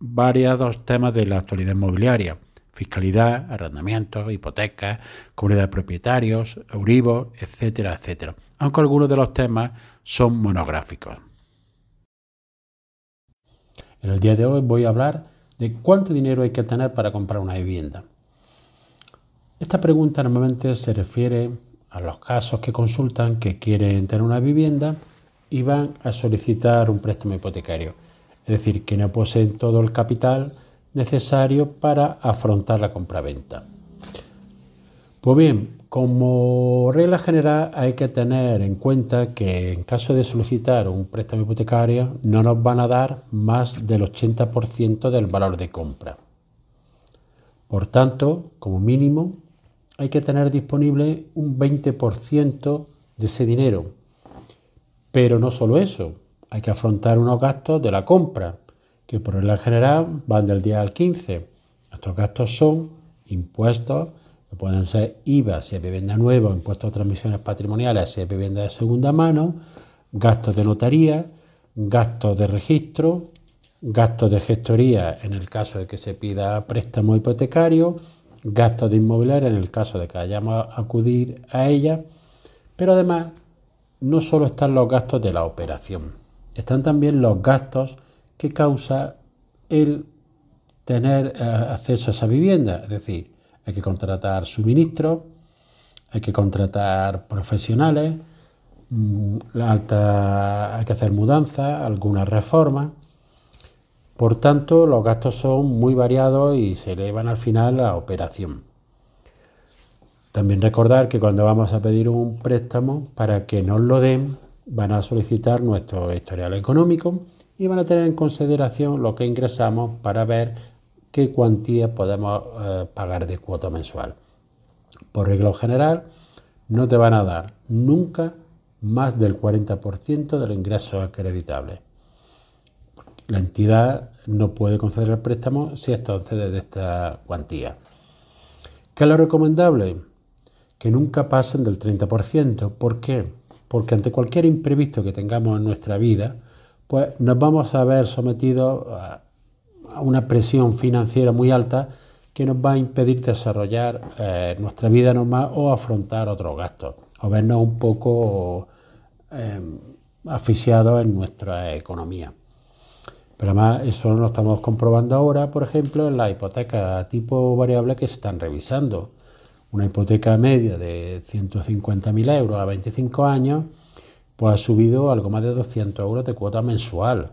variados temas de la actualidad inmobiliaria, fiscalidad, arrendamientos, hipotecas, comunidad de propietarios, Euribor, etcétera, etcétera, aunque algunos de los temas son monográficos. En el día de hoy voy a hablar de cuánto dinero hay que tener para comprar una vivienda. Esta pregunta normalmente se refiere a los casos que consultan que quieren tener una vivienda y van a solicitar un préstamo hipotecario es decir, que no poseen todo el capital necesario para afrontar la compraventa. Pues bien, como regla general hay que tener en cuenta que en caso de solicitar un préstamo hipotecario no nos van a dar más del 80% del valor de compra. Por tanto, como mínimo, hay que tener disponible un 20% de ese dinero. Pero no solo eso, hay que afrontar unos gastos de la compra, que por regla general van del día al 15. Estos gastos son impuestos, pueden ser IVA si es vivienda nueva, impuestos de transmisiones patrimoniales si es vivienda de segunda mano, gastos de notaría, gastos de registro, gastos de gestoría en el caso de que se pida préstamo hipotecario, gastos de inmobiliaria en el caso de que vayamos a acudir a ella, pero además no solo están los gastos de la operación, están también los gastos que causa el tener eh, acceso a esa vivienda. Es decir, hay que contratar suministros, hay que contratar profesionales, mm, hay que hacer mudanzas, algunas reformas. Por tanto, los gastos son muy variados y se elevan al final a la operación. También recordar que cuando vamos a pedir un préstamo, para que nos lo den, van a solicitar nuestro historial económico y van a tener en consideración lo que ingresamos para ver qué cuantía podemos eh, pagar de cuota mensual. Por regla general, no te van a dar nunca más del 40% del ingreso acreditable. La entidad no puede conceder el préstamo si esto de esta cuantía. ¿Qué es lo recomendable? Que nunca pasen del 30%. ¿Por qué? Porque ante cualquier imprevisto que tengamos en nuestra vida, pues nos vamos a ver sometidos a, una presión financiera muy alta que nos va a impedir desarrollar eh, nuestra vida normal o afrontar otros gastos, o vernos un poco eh, asfixiados en nuestra economía. Pero además eso lo estamos comprobando ahora, por ejemplo, en la hipoteca tipo variable que se están revisando una hipoteca media de 150.000 euros a 25 años, pues ha subido algo más de 200 euros de cuota mensual.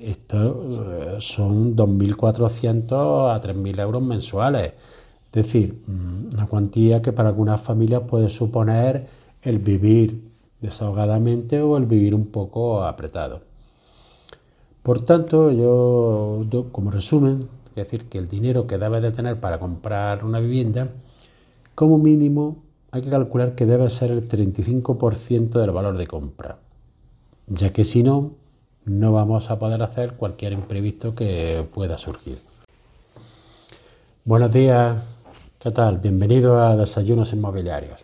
Esto eh, son 2.400 a 3.000 euros mensuales. Es decir, mm, una cuantía que para algunas familias puede suponer el vivir desahogadamente o el vivir un poco apretado. Por tanto, yo, como resumen, es decir que el dinero que debe de tener para comprar una vivienda como mínimo hay que calcular que debe ser el 35% del valor de compra, ya que si no, no vamos a poder hacer cualquier imprevisto que pueda surgir. Buenos días, ¿qué tal? Bienvenido a Desayunos Inmobiliarios.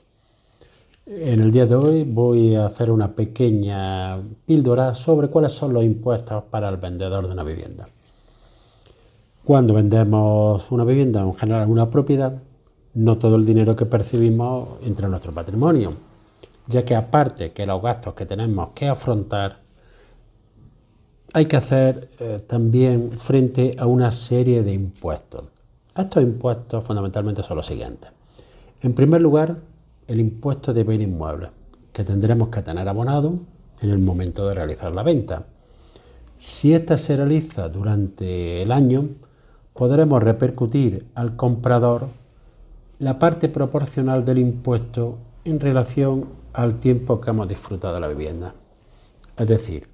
En el día de hoy voy a hacer una pequeña píldora sobre cuáles son los impuestos para el vendedor de una vivienda. Cuando vendemos una vivienda, en general una propiedad, no todo el dinero que percibimos entra en nuestro patrimonio, ya que aparte que los gastos que tenemos que afrontar, hay que hacer eh, también frente a una serie de impuestos. Estos impuestos fundamentalmente son los siguientes. En primer lugar, el impuesto de bien inmueble, que tendremos que tener abonado en el momento de realizar la venta. Si ésta se realiza durante el año, podremos repercutir al comprador la parte proporcional del impuesto en relación al tiempo que hemos disfrutado de la vivienda. Es decir,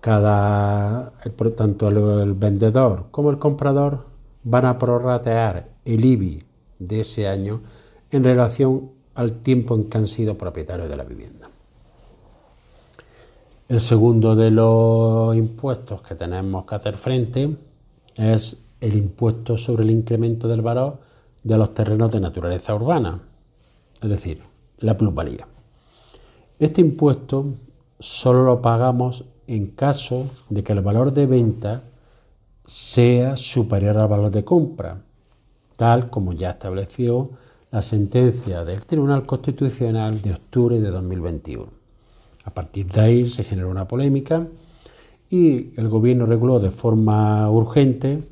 Cada, tanto el vendedor como el comprador van a prorratear el IBI de ese año en relación al tiempo en que han sido propietarios de la vivienda. El segundo de los impuestos que tenemos que hacer frente es el impuesto sobre el incremento del valor de los terrenos de naturaleza urbana, es decir, la plusvalía. Este impuesto solo lo pagamos en caso de que el valor de venta sea superior al valor de compra, tal como ya estableció la sentencia del Tribunal Constitucional de octubre de 2021. A partir de ahí se generó una polémica y el Gobierno reguló de forma urgente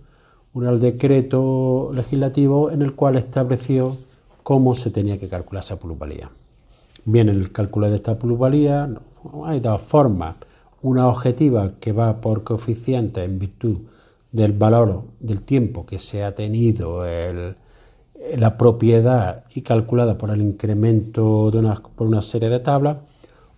un decreto legislativo en el cual estableció cómo se tenía que calcular esa plusvalía. Bien, en el cálculo de esta plusvalía hay dos formas. Una objetiva que va por coeficiente en virtud del valor del tiempo que se ha tenido la propiedad y calculada por el incremento por una serie de tablas,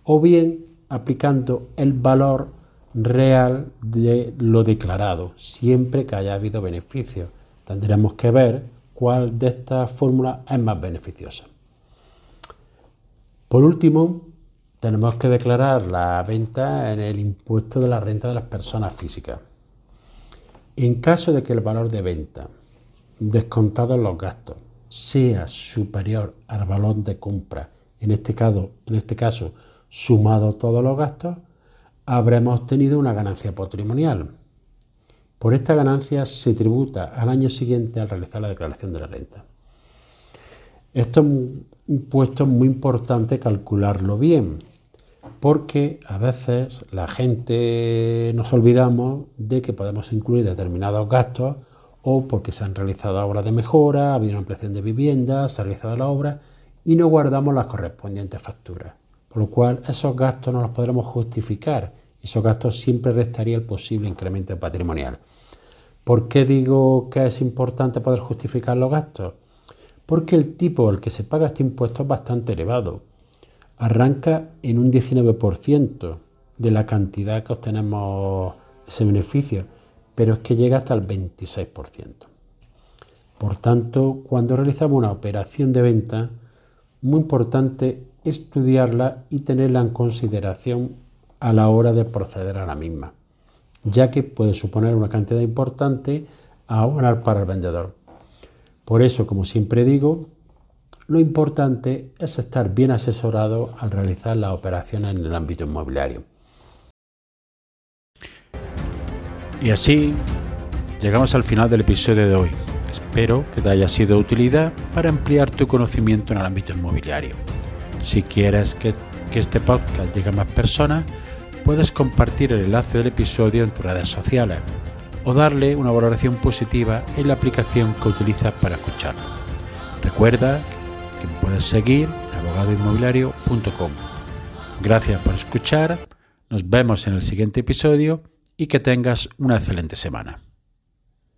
o bien aplicando el valor real de lo declarado, siempre que haya habido beneficio. Tendremos que ver cuál de estas fórmulas es más beneficiosa. Por último, tenemos que declarar la venta en el impuesto de la renta de las personas físicas. En caso de que el valor de venta, descontado los gastos, sea superior al valor de compra, en este caso, en este caso sumado todos los gastos, habremos obtenido una ganancia patrimonial. Por esta ganancia se tributa al año siguiente al realizar la declaración de la renta. Esto es muy importante calcularlo bien, porque a veces la gente nos olvidamos de que podemos incluir determinados gastos o porque se han realizado obras de mejora, ha habido una ampliación de viviendas, se ha realizado la obra y no guardamos las correspondientes facturas. Por lo cual esos gastos no los podremos justificar esos gastos siempre restaría el posible incremento patrimonial. ¿Por qué digo que es importante poder justificar los gastos? Porque el tipo al que se paga este impuesto es bastante elevado arranca en un 19% de la cantidad que obtenemos ese beneficio, pero es que llega hasta el 26%. Por tanto, cuando realizamos una operación de venta, muy importante estudiarla y tenerla en consideración a la hora de proceder a la misma, ya que puede suponer una cantidad importante a abonar para el vendedor. Por eso, como siempre digo, lo importante es estar bien asesorado al realizar las operaciones en el ámbito inmobiliario. Y así llegamos al final del episodio de hoy. Espero que te haya sido de utilidad para ampliar tu conocimiento en el ámbito inmobiliario. Si quieres que, que este podcast llegue a más personas, puedes compartir el enlace del episodio en tus redes sociales o darle una valoración positiva en la aplicación que utilizas para escucharlo. Recuerda puedes seguir abogadoinmobiliario.com. Gracias por escuchar, nos vemos en el siguiente episodio y que tengas una excelente semana.